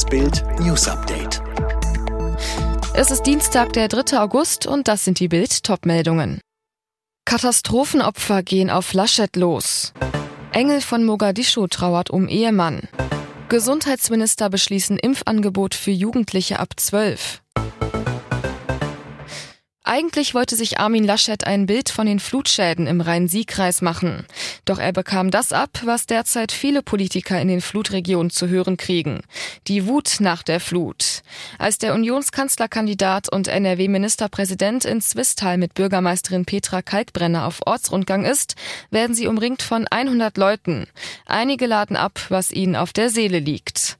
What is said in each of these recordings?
Das Bild News Update. Es ist Dienstag, der 3. August und das sind die Bild Topmeldungen. Katastrophenopfer gehen auf Laschet los. Engel von Mogadischu trauert um Ehemann. Gesundheitsminister beschließen Impfangebot für Jugendliche ab 12. Eigentlich wollte sich Armin Laschet ein Bild von den Flutschäden im Rhein-Sieg-Kreis machen. Doch er bekam das ab, was derzeit viele Politiker in den Flutregionen zu hören kriegen. Die Wut nach der Flut. Als der Unionskanzlerkandidat und NRW-Ministerpräsident in Zwistal mit Bürgermeisterin Petra Kalkbrenner auf Ortsrundgang ist, werden sie umringt von 100 Leuten. Einige laden ab, was ihnen auf der Seele liegt.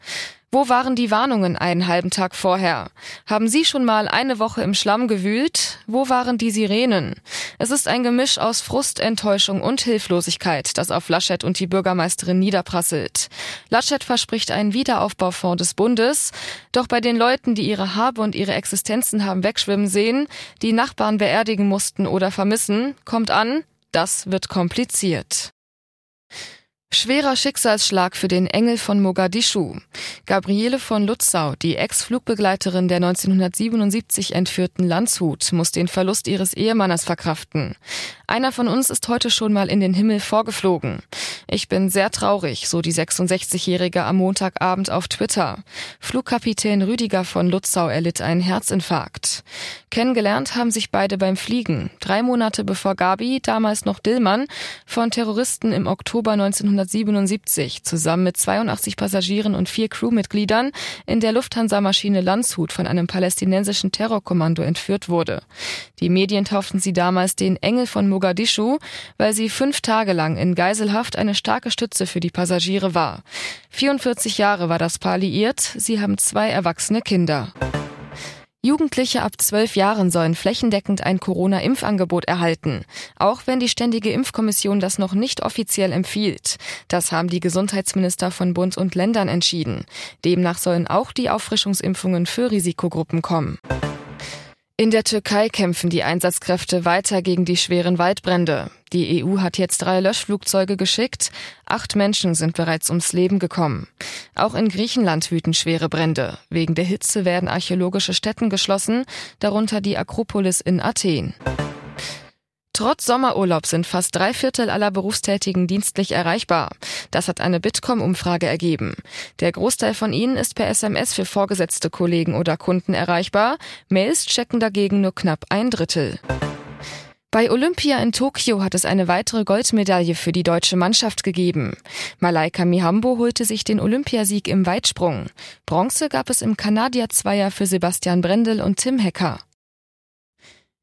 Wo waren die Warnungen einen halben Tag vorher? Haben Sie schon mal eine Woche im Schlamm gewühlt? Wo waren die Sirenen? Es ist ein Gemisch aus Frust, Enttäuschung und Hilflosigkeit, das auf Laschet und die Bürgermeisterin niederprasselt. Laschet verspricht einen Wiederaufbaufonds des Bundes, doch bei den Leuten, die ihre Habe und ihre Existenzen haben wegschwimmen sehen, die Nachbarn beerdigen mussten oder vermissen, kommt an, das wird kompliziert. Schwerer Schicksalsschlag für den Engel von Mogadischu. Gabriele von Lutzau, die Ex-Flugbegleiterin der 1977 entführten Landshut, muss den Verlust ihres Ehemannes verkraften. Einer von uns ist heute schon mal in den Himmel vorgeflogen. Ich bin sehr traurig, so die 66-Jährige am Montagabend auf Twitter. Flugkapitän Rüdiger von Lutzau erlitt einen Herzinfarkt. Kennengelernt haben sich beide beim Fliegen. Drei Monate bevor Gabi, damals noch Dillmann, von Terroristen im Oktober 1977 zusammen mit 82 Passagieren und vier Crewmitgliedern in der Lufthansa-Maschine Landshut von einem palästinensischen Terrorkommando entführt wurde. Die Medien tauften sie damals den Engel von Mogadischu, weil sie fünf Tage lang in Geiselhaft eine starke Stütze für die Passagiere war. 44 Jahre war das Paar liiert, sie haben zwei erwachsene Kinder. Jugendliche ab zwölf Jahren sollen flächendeckend ein Corona-Impfangebot erhalten, auch wenn die Ständige Impfkommission das noch nicht offiziell empfiehlt. Das haben die Gesundheitsminister von Bund und Ländern entschieden. Demnach sollen auch die Auffrischungsimpfungen für Risikogruppen kommen. In der Türkei kämpfen die Einsatzkräfte weiter gegen die schweren Waldbrände. Die EU hat jetzt drei Löschflugzeuge geschickt. Acht Menschen sind bereits ums Leben gekommen. Auch in Griechenland wüten schwere Brände. Wegen der Hitze werden archäologische Stätten geschlossen, darunter die Akropolis in Athen. Trotz Sommerurlaub sind fast drei Viertel aller Berufstätigen dienstlich erreichbar. Das hat eine Bitkom-Umfrage ergeben. Der Großteil von ihnen ist per SMS für vorgesetzte Kollegen oder Kunden erreichbar. Mails checken dagegen nur knapp ein Drittel. Bei Olympia in Tokio hat es eine weitere Goldmedaille für die deutsche Mannschaft gegeben. Malaika Mihambo holte sich den Olympiasieg im Weitsprung. Bronze gab es im Kanadier-Zweier für Sebastian Brendel und Tim Hecker.